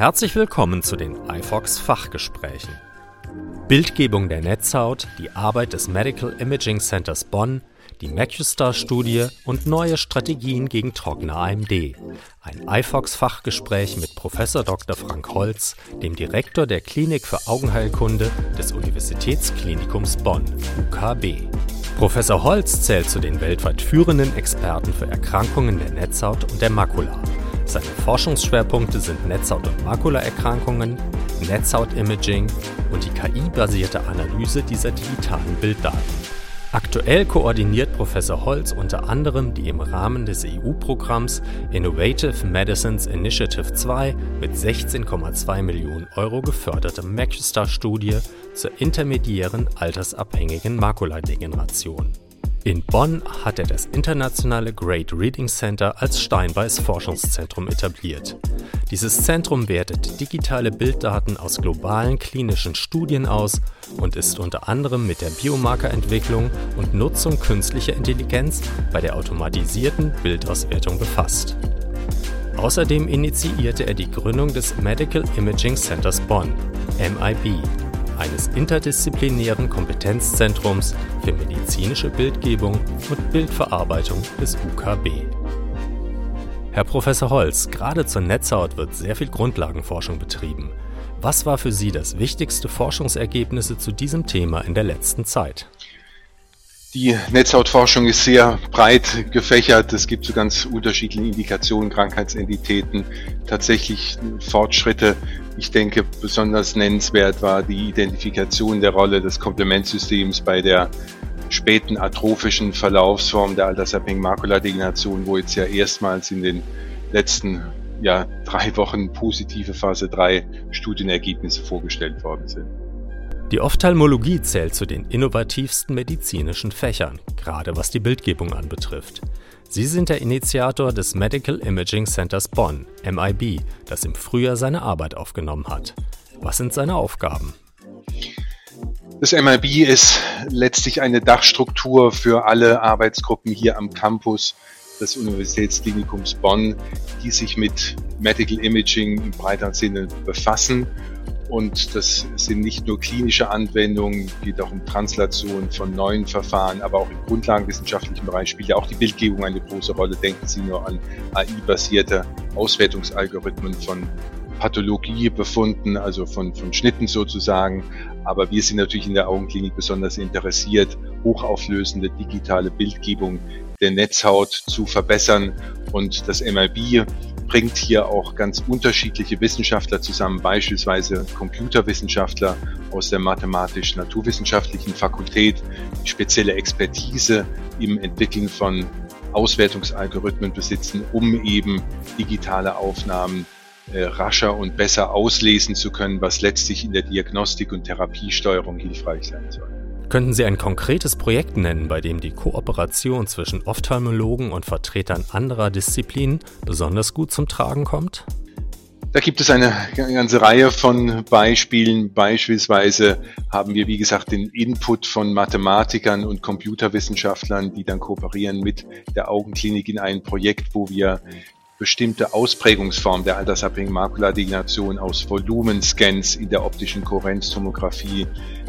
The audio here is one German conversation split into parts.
Herzlich willkommen zu den iFox Fachgesprächen. Bildgebung der Netzhaut, die Arbeit des Medical Imaging Centers Bonn, die MacuStar-Studie und neue Strategien gegen trockene AMD. Ein iFox-Fachgespräch mit Prof. Dr. Frank Holz, dem Direktor der Klinik für Augenheilkunde des Universitätsklinikums Bonn, UKB. Professor Holz zählt zu den weltweit führenden Experten für Erkrankungen der Netzhaut und der Makula. Seine Forschungsschwerpunkte sind Netzhaut- und Makulaerkrankungen, Netzhautimaging und die KI-basierte Analyse dieser digitalen Bilddaten. Aktuell koordiniert Professor Holz unter anderem die im Rahmen des EU-Programms Innovative Medicines Initiative 2 mit 16,2 Millionen Euro geförderte MacuStar-Studie zur intermediären altersabhängigen Makuladegeneration. In Bonn hat er das internationale Great Reading Center als Steinbeis Forschungszentrum etabliert. Dieses Zentrum wertet digitale Bilddaten aus globalen klinischen Studien aus und ist unter anderem mit der Biomarkerentwicklung und Nutzung künstlicher Intelligenz bei der automatisierten Bildauswertung befasst. Außerdem initiierte er die Gründung des Medical Imaging Centers Bonn, MIB, eines interdisziplinären Kompetenzzentrums für medizinische Bildgebung und Bildverarbeitung des UKB. Herr Professor Holz, gerade zur Netzhaut wird sehr viel Grundlagenforschung betrieben. Was war für Sie das wichtigste Forschungsergebnisse zu diesem Thema in der letzten Zeit? Die Netzhautforschung ist sehr breit gefächert. Es gibt so ganz unterschiedliche Indikationen, Krankheitsentitäten, tatsächlich Fortschritte. Ich denke, besonders nennenswert war die Identifikation der Rolle des Komplementsystems bei der späten atrophischen Verlaufsform der altersabhängigen Makuladegeneration, wo jetzt ja erstmals in den letzten ja, drei Wochen positive Phase 3 Studienergebnisse vorgestellt worden sind. Die Ophthalmologie zählt zu den innovativsten medizinischen Fächern, gerade was die Bildgebung anbetrifft. Sie sind der Initiator des Medical Imaging Centers Bonn, MIB, das im Frühjahr seine Arbeit aufgenommen hat. Was sind seine Aufgaben? Das MIB ist letztlich eine Dachstruktur für alle Arbeitsgruppen hier am Campus des Universitätsklinikums Bonn, die sich mit Medical Imaging im breiteren Sinne befassen und das sind nicht nur klinische Anwendungen, geht auch um Translation von neuen Verfahren, aber auch im grundlagenwissenschaftlichen Bereich spielt ja auch die Bildgebung eine große Rolle. Denken Sie nur an AI-basierte Auswertungsalgorithmen von Pathologiebefunden, also von, von Schnitten sozusagen. Aber wir sind natürlich in der Augenklinik besonders interessiert, hochauflösende digitale Bildgebung der Netzhaut zu verbessern. Und das MRB bringt hier auch ganz unterschiedliche Wissenschaftler zusammen, beispielsweise Computerwissenschaftler aus der mathematisch-naturwissenschaftlichen Fakultät, die spezielle Expertise im Entwickeln von Auswertungsalgorithmen besitzen, um eben digitale Aufnahmen äh, rascher und besser auslesen zu können, was letztlich in der Diagnostik und Therapiesteuerung hilfreich sein soll. Könnten Sie ein konkretes Projekt nennen, bei dem die Kooperation zwischen Ophthalmologen und Vertretern anderer Disziplinen besonders gut zum Tragen kommt? Da gibt es eine ganze Reihe von Beispielen. Beispielsweise haben wir, wie gesagt, den Input von Mathematikern und Computerwissenschaftlern, die dann kooperieren mit der Augenklinik in ein Projekt, wo wir bestimmte Ausprägungsformen der altersabhängigen Makuladegeneration aus Volumenscans in der optischen Kohärenztomographie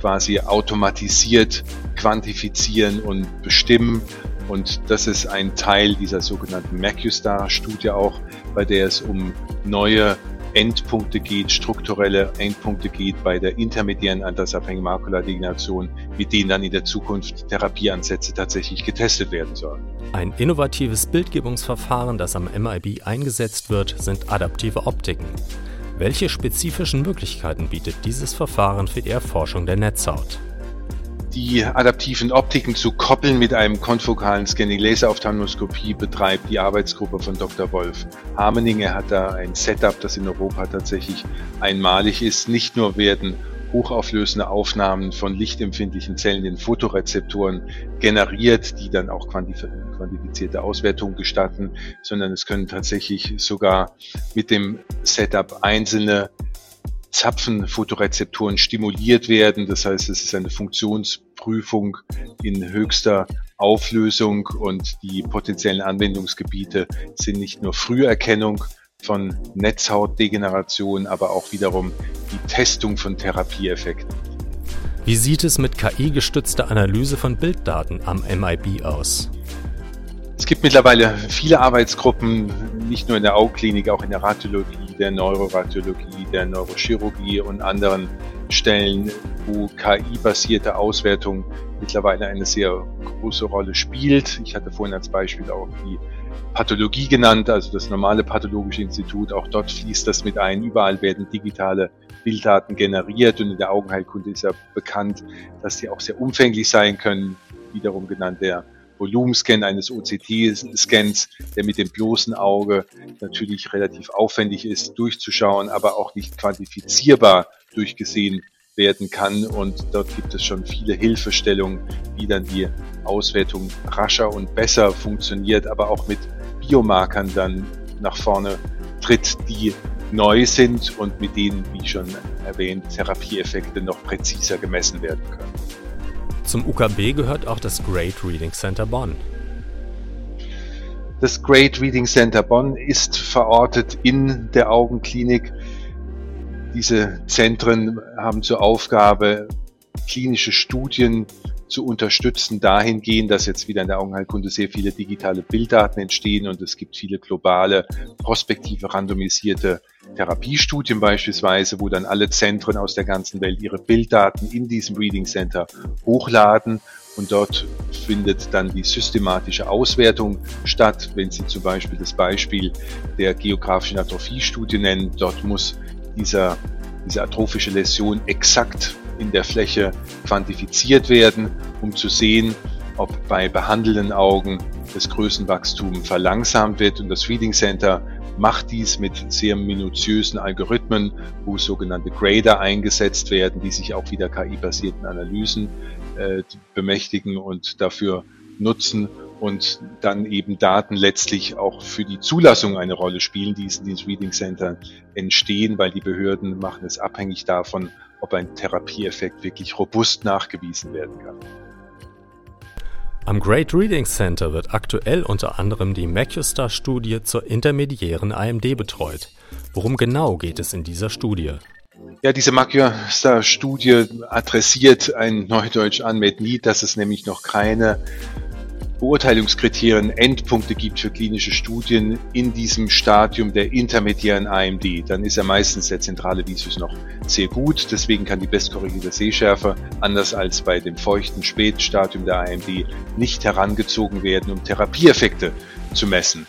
quasi automatisiert quantifizieren und bestimmen. Und das ist ein Teil dieser sogenannten MacuStar-Studie auch, bei der es um neue Endpunkte geht, strukturelle Endpunkte geht bei der intermediären altersabhängigen Makuladegeneration, mit denen dann in der Zukunft Therapieansätze tatsächlich getestet werden sollen. Ein innovatives Bildgebungsverfahren, das am MIB eingesetzt wird, sind adaptive Optiken. Welche spezifischen Möglichkeiten bietet dieses Verfahren für die Erforschung der Netzhaut? Die adaptiven Optiken zu koppeln mit einem konfokalen Scanning Laserophthalmoskopie betreibt die Arbeitsgruppe von Dr. Wolf Harmening. Er hat da ein Setup, das in Europa tatsächlich einmalig ist. Nicht nur werden hochauflösende Aufnahmen von lichtempfindlichen Zellen in Fotorezeptoren generiert, die dann auch quantifizierte Auswertungen gestatten, sondern es können tatsächlich sogar mit dem Setup einzelne Zapfenfotorezeptoren stimuliert werden. Das heißt, es ist eine Funktionsprüfung in höchster Auflösung und die potenziellen Anwendungsgebiete sind nicht nur Früherkennung von Netzhautdegeneration, aber auch wiederum die Testung von Therapieeffekten. Wie sieht es mit KI-gestützter Analyse von Bilddaten am MIB aus? Es gibt mittlerweile viele Arbeitsgruppen, nicht nur in der Augklinik, auch in der Radiologie, der Neuroradiologie, der Neurochirurgie und anderen Stellen, wo KI-basierte Auswertung mittlerweile eine sehr große Rolle spielt. Ich hatte vorhin als Beispiel auch die Pathologie genannt, also das normale pathologische Institut. Auch dort fließt das mit ein. Überall werden digitale Bilddaten generiert und in der Augenheilkunde ist ja bekannt, dass die auch sehr umfänglich sein können. Wiederum genannt der Volumenscan eines OCT-Scans, der mit dem bloßen Auge natürlich relativ aufwendig ist, durchzuschauen, aber auch nicht quantifizierbar durchgesehen werden kann. Und dort gibt es schon viele Hilfestellungen, wie dann die Auswertung rascher und besser funktioniert, aber auch mit Biomarkern dann nach vorne tritt, die neu sind und mit denen, wie schon erwähnt, Therapieeffekte noch präziser gemessen werden können. Zum UKB gehört auch das Great Reading Center Bonn. Das Great Reading Center Bonn ist verortet in der Augenklinik diese Zentren haben zur Aufgabe, klinische Studien zu unterstützen, dahingehend, dass jetzt wieder in der Augenheilkunde sehr viele digitale Bilddaten entstehen und es gibt viele globale, prospektive, randomisierte Therapiestudien beispielsweise, wo dann alle Zentren aus der ganzen Welt ihre Bilddaten in diesem Reading Center hochladen und dort findet dann die systematische Auswertung statt. Wenn Sie zum Beispiel das Beispiel der geografischen Atrophie-Studie nennen, dort muss dieser, diese atrophische Läsion exakt in der Fläche quantifiziert werden, um zu sehen, ob bei behandelnden Augen das Größenwachstum verlangsamt wird. Und das Reading Center macht dies mit sehr minutiösen Algorithmen, wo sogenannte Grader eingesetzt werden, die sich auch wieder KI-basierten Analysen äh, bemächtigen und dafür nutzen, und dann eben Daten letztlich auch für die Zulassung eine Rolle spielen, die in diesen Reading Center entstehen, weil die Behörden machen es abhängig davon, ob ein Therapieeffekt wirklich robust nachgewiesen werden kann. Am Great Reading Center wird aktuell unter anderem die MacuStar-Studie zur intermediären AMD betreut. Worum genau geht es in dieser Studie? Ja, diese MacuStar-Studie adressiert ein Neudeutsch Unmet Need, dass es nämlich noch keine Beurteilungskriterien Endpunkte gibt für klinische Studien in diesem Stadium der intermediären AMD, dann ist ja meistens der zentrale Visus noch sehr gut. Deswegen kann die bestkorrigierte Sehschärfe, anders als bei dem feuchten Spätstadium der AMD, nicht herangezogen werden, um Therapieeffekte zu messen.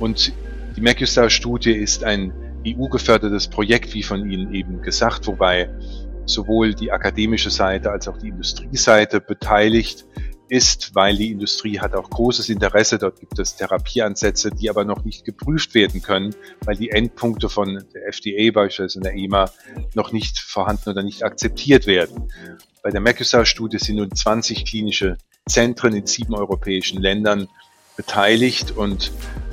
Und die MacuStar-Studie ist ein EU-gefördertes Projekt, wie von Ihnen eben gesagt, wobei sowohl die akademische Seite als auch die Industrieseite beteiligt ist, weil die Industrie hat auch großes Interesse. Dort gibt es Therapieansätze, die aber noch nicht geprüft werden können, weil die Endpunkte von der FDA beispielsweise in der EMA noch nicht vorhanden oder nicht akzeptiert werden. Bei der MACUSA-Studie sind nun 20 klinische Zentren in sieben europäischen Ländern beteiligt und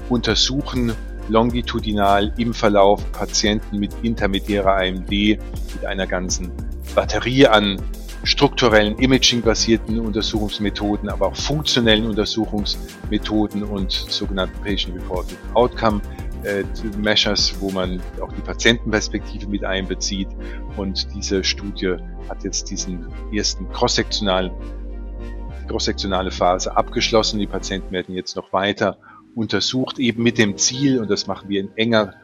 untersuchen longitudinal im Verlauf Patienten mit intermediärer AMD mit einer ganzen Batterie an strukturellen Imaging-basierten Untersuchungsmethoden, aber auch funktionellen Untersuchungsmethoden und sogenannten Patient-Reported Outcome äh, Measures, wo man auch die Patientenperspektive mit einbezieht. Und diese Studie hat jetzt diesen ersten cross-sektionalen cross-sektionale Phase abgeschlossen. Die Patienten werden jetzt noch weiter untersucht, eben mit dem Ziel, und das machen wir in enger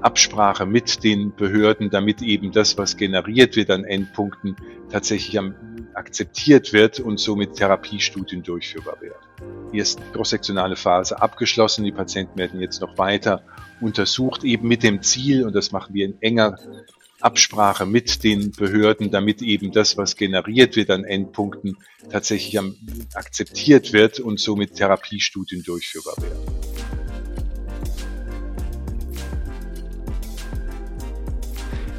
Absprache mit den Behörden, damit eben das, was generiert wird an Endpunkten, tatsächlich akzeptiert wird und somit Therapiestudien durchführbar werden. Die erste cross-sektionale Phase abgeschlossen. Die Patienten werden jetzt noch weiter untersucht, eben mit dem Ziel, und das machen wir in enger Absprache mit den Behörden, damit eben das, was generiert wird an Endpunkten, tatsächlich akzeptiert wird und somit Therapiestudien durchführbar werden.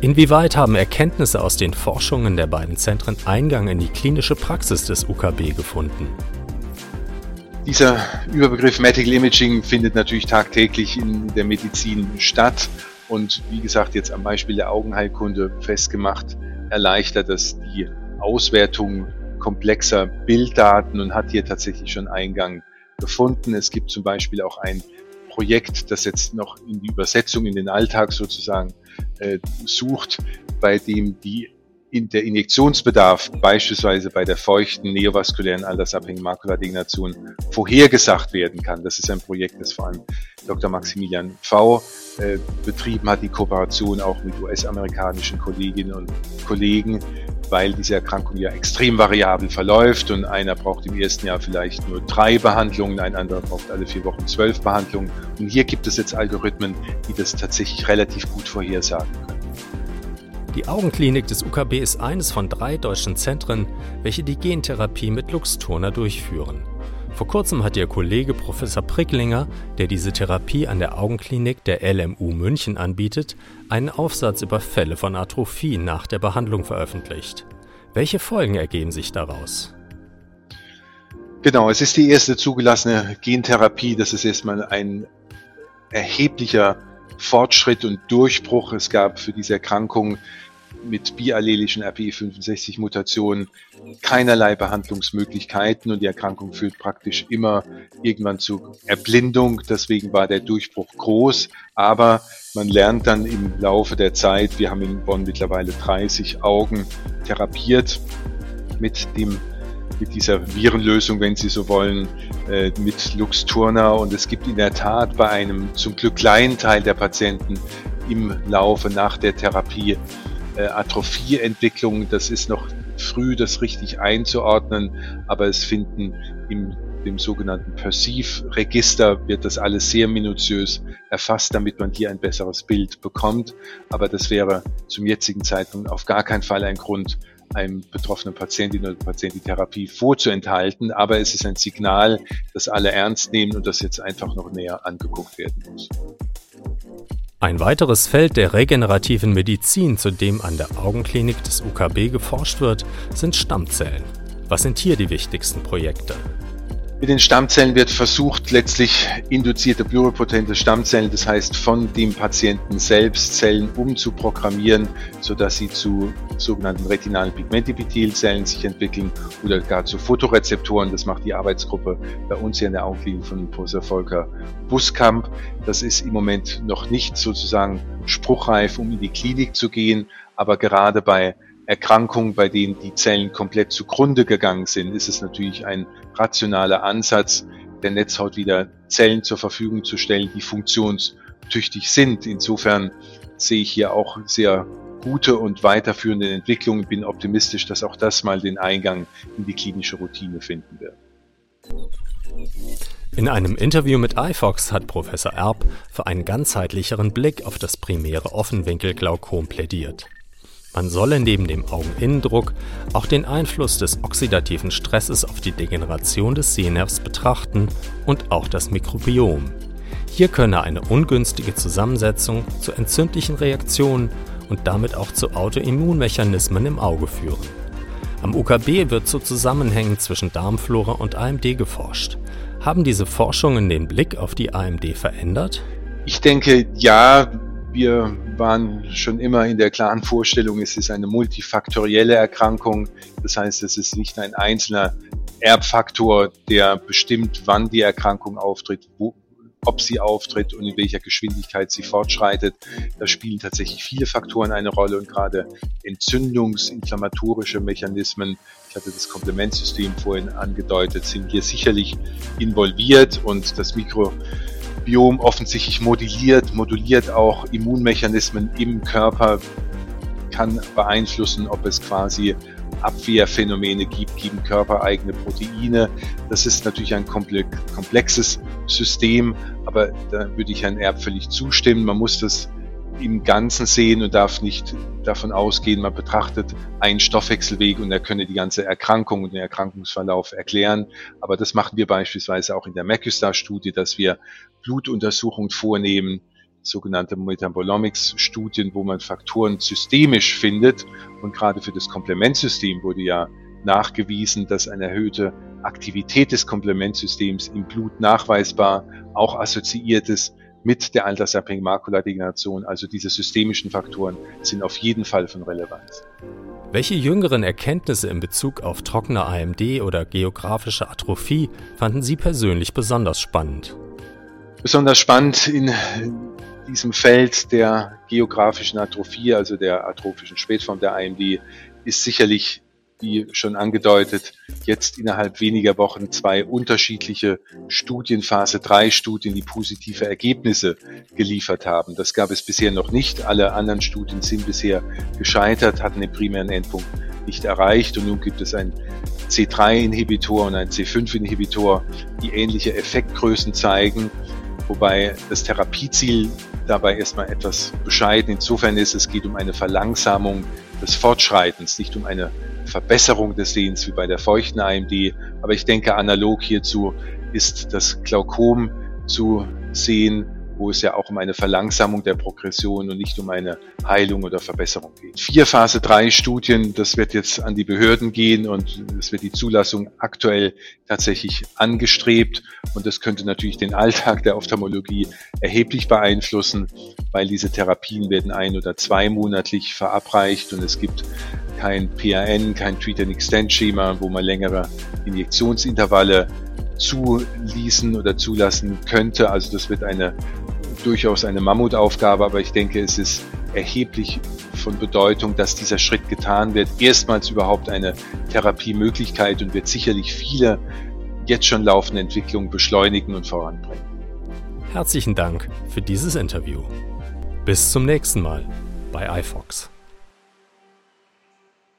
Inwieweit haben Erkenntnisse aus den Forschungen der beiden Zentren Eingang in die klinische Praxis des UKB gefunden? Dieser Überbegriff Medical Imaging findet natürlich tagtäglich in der Medizin statt und wie gesagt jetzt am Beispiel der Augenheilkunde festgemacht, erleichtert das die Auswertung komplexer Bilddaten und hat hier tatsächlich schon Eingang gefunden. Es gibt zum Beispiel auch ein Projekt, das jetzt noch in die Übersetzung in den Alltag sozusagen äh, sucht, bei dem die in der Injektionsbedarf beispielsweise bei der feuchten neovaskulären altersabhängigen Makuladegeneration vorhergesagt werden kann. Das ist ein Projekt, das vor allem Dr. Maximilian V. Äh, betrieben hat, die Kooperation auch mit US-amerikanischen Kolleginnen und Kollegen, weil diese Erkrankung ja extrem variabel verläuft und einer braucht im ersten Jahr vielleicht nur drei Behandlungen, ein anderer braucht alle vier Wochen zwölf Behandlungen. Und hier gibt es jetzt Algorithmen, die das tatsächlich relativ gut vorhersagen können. Die Augenklinik des UKB ist eines von drei deutschen Zentren, welche die Gentherapie mit Luxturna durchführen. Vor kurzem hat Ihr Kollege Professor Pricklinger, der diese Therapie an der Augenklinik der LMU München anbietet, einen Aufsatz über Fälle von Atrophie nach der Behandlung veröffentlicht. Welche Folgen ergeben sich daraus? Genau, es ist die erste zugelassene Gentherapie. Das ist erstmal ein erheblicher Fortschritt und Durchbruch. Es gab für diese Erkrankung mit biallelischen RPE65-Mutationen keinerlei Behandlungsmöglichkeiten und die Erkrankung führt praktisch immer irgendwann zu Erblindung. Deswegen war der Durchbruch groß, aber man lernt dann im Laufe der Zeit, wir haben in Bonn mittlerweile 30 Augen therapiert mit dem mit dieser Virenlösung, wenn Sie so wollen, äh, mit Luxturna. Und es gibt in der Tat bei einem zum Glück kleinen Teil der Patienten im Laufe nach der Therapie äh, Atrophieentwicklung. Das ist noch früh, das richtig einzuordnen, aber es finden im dem sogenannten Perceive-Register wird das alles sehr minutiös erfasst, damit man hier ein besseres Bild bekommt. Aber das wäre zum jetzigen Zeitpunkt auf gar keinen Fall ein Grund, einem betroffenen Patientin oder Patienten die Therapie vorzuenthalten. Aber es ist ein Signal, das alle ernst nehmen und das jetzt einfach noch näher angeguckt werden muss. Ein weiteres Feld der regenerativen Medizin, zu dem an der Augenklinik des UKB geforscht wird, sind Stammzellen. Was sind hier die wichtigsten Projekte? Mit den Stammzellen wird versucht, letztlich induzierte pluripotente Stammzellen, das heißt von dem Patienten selbst Zellen umzuprogrammieren, sodass sie zu sogenannten retinalen Pigmentepithelzellen sich entwickeln oder gar zu Fotorezeptoren. Das macht die Arbeitsgruppe bei uns hier in der Augenklinik von Professor Volker Buskamp. Das ist im Moment noch nicht sozusagen spruchreif, um in die Klinik zu gehen, aber gerade bei Erkrankungen, bei denen die Zellen komplett zugrunde gegangen sind, ist es natürlich ein rationaler Ansatz, der Netzhaut wieder Zellen zur Verfügung zu stellen, die funktionstüchtig sind. Insofern sehe ich hier auch sehr gute und weiterführende Entwicklungen. Bin optimistisch, dass auch das mal den Eingang in die klinische Routine finden wird. In einem Interview mit iFox hat Professor Erb für einen ganzheitlicheren Blick auf das primäre Offenwinkelglaukom plädiert. Man solle neben dem Augeninnendruck auch den Einfluss des oxidativen Stresses auf die Degeneration des Sehnervs betrachten und auch das Mikrobiom. Hier könne eine ungünstige Zusammensetzung zu entzündlichen Reaktionen und damit auch zu Autoimmunmechanismen im Auge führen. Am UKB wird zu Zusammenhängen zwischen Darmflora und AMD geforscht. Haben diese Forschungen den Blick auf die AMD verändert? Ich denke, ja, wir waren schon immer in der klaren Vorstellung, es ist eine multifaktorielle Erkrankung. Das heißt, es ist nicht ein einzelner Erbfaktor, der bestimmt, wann die Erkrankung auftritt, wo, ob sie auftritt und in welcher Geschwindigkeit sie fortschreitet. Da spielen tatsächlich viele Faktoren eine Rolle und gerade entzündungsinflammatorische Mechanismen, ich hatte das Komplementsystem vorhin angedeutet, sind hier sicherlich involviert und das Mikro Biom offensichtlich modelliert, moduliert auch Immunmechanismen im Körper, kann beeinflussen, ob es quasi Abwehrphänomene gibt gegen körpereigene Proteine. Das ist natürlich ein komplexes System, aber da würde ich Herrn Erb völlig zustimmen. Man muss das im Ganzen sehen und darf nicht davon ausgehen, man betrachtet einen Stoffwechselweg und er könne die ganze Erkrankung und den Erkrankungsverlauf erklären. Aber das machen wir beispielsweise auch in der MacuStar-Studie, dass wir Blutuntersuchungen vornehmen, sogenannte Metabolomics-Studien, wo man Faktoren systemisch findet. Und gerade für das Komplementsystem wurde ja nachgewiesen, dass eine erhöhte Aktivität des Komplementsystems im Blut nachweisbar auch assoziiert ist mit der altersabhängigen Makuladegeneration. Also diese systemischen Faktoren sind auf jeden Fall von Relevanz. Welche jüngeren Erkenntnisse in Bezug auf trockene AMD oder geografische Atrophie fanden Sie persönlich besonders spannend? Besonders spannend in diesem Feld der geografischen Atrophie, also der atrophischen Spätform der IMD, ist sicherlich wie schon angedeutet, jetzt innerhalb weniger Wochen zwei unterschiedliche Studien, Phase 3 Studien, die positive Ergebnisse geliefert haben. Das gab es bisher noch nicht. Alle anderen Studien sind bisher gescheitert, hatten den primären Endpunkt nicht erreicht und nun gibt es ein C3-Inhibitor und ein C5-Inhibitor, die ähnliche Effektgrößen zeigen, wobei das Therapieziel dabei erstmal etwas bescheiden insofern ist, es geht um eine Verlangsamung des Fortschreitens, nicht um eine Verbesserung des Sehens wie bei der feuchten AMD. Aber ich denke, analog hierzu ist das Glaukom zu sehen, wo es ja auch um eine Verlangsamung der Progression und nicht um eine Heilung oder Verbesserung geht. Vier Phase 3 Studien, das wird jetzt an die Behörden gehen und es wird die Zulassung aktuell tatsächlich angestrebt und das könnte natürlich den Alltag der Ophthalmologie erheblich beeinflussen, weil diese Therapien werden ein- oder zweimonatlich verabreicht und es gibt kein PAN, kein Treat and Extend Schema, wo man längere Injektionsintervalle zuließen oder zulassen könnte. Also das wird eine durchaus eine Mammutaufgabe, aber ich denke, es ist erheblich von Bedeutung, dass dieser Schritt getan wird. Erstmals überhaupt eine Therapiemöglichkeit und wird sicherlich viele jetzt schon laufende Entwicklungen beschleunigen und voranbringen. Herzlichen Dank für dieses Interview. Bis zum nächsten Mal bei iFox.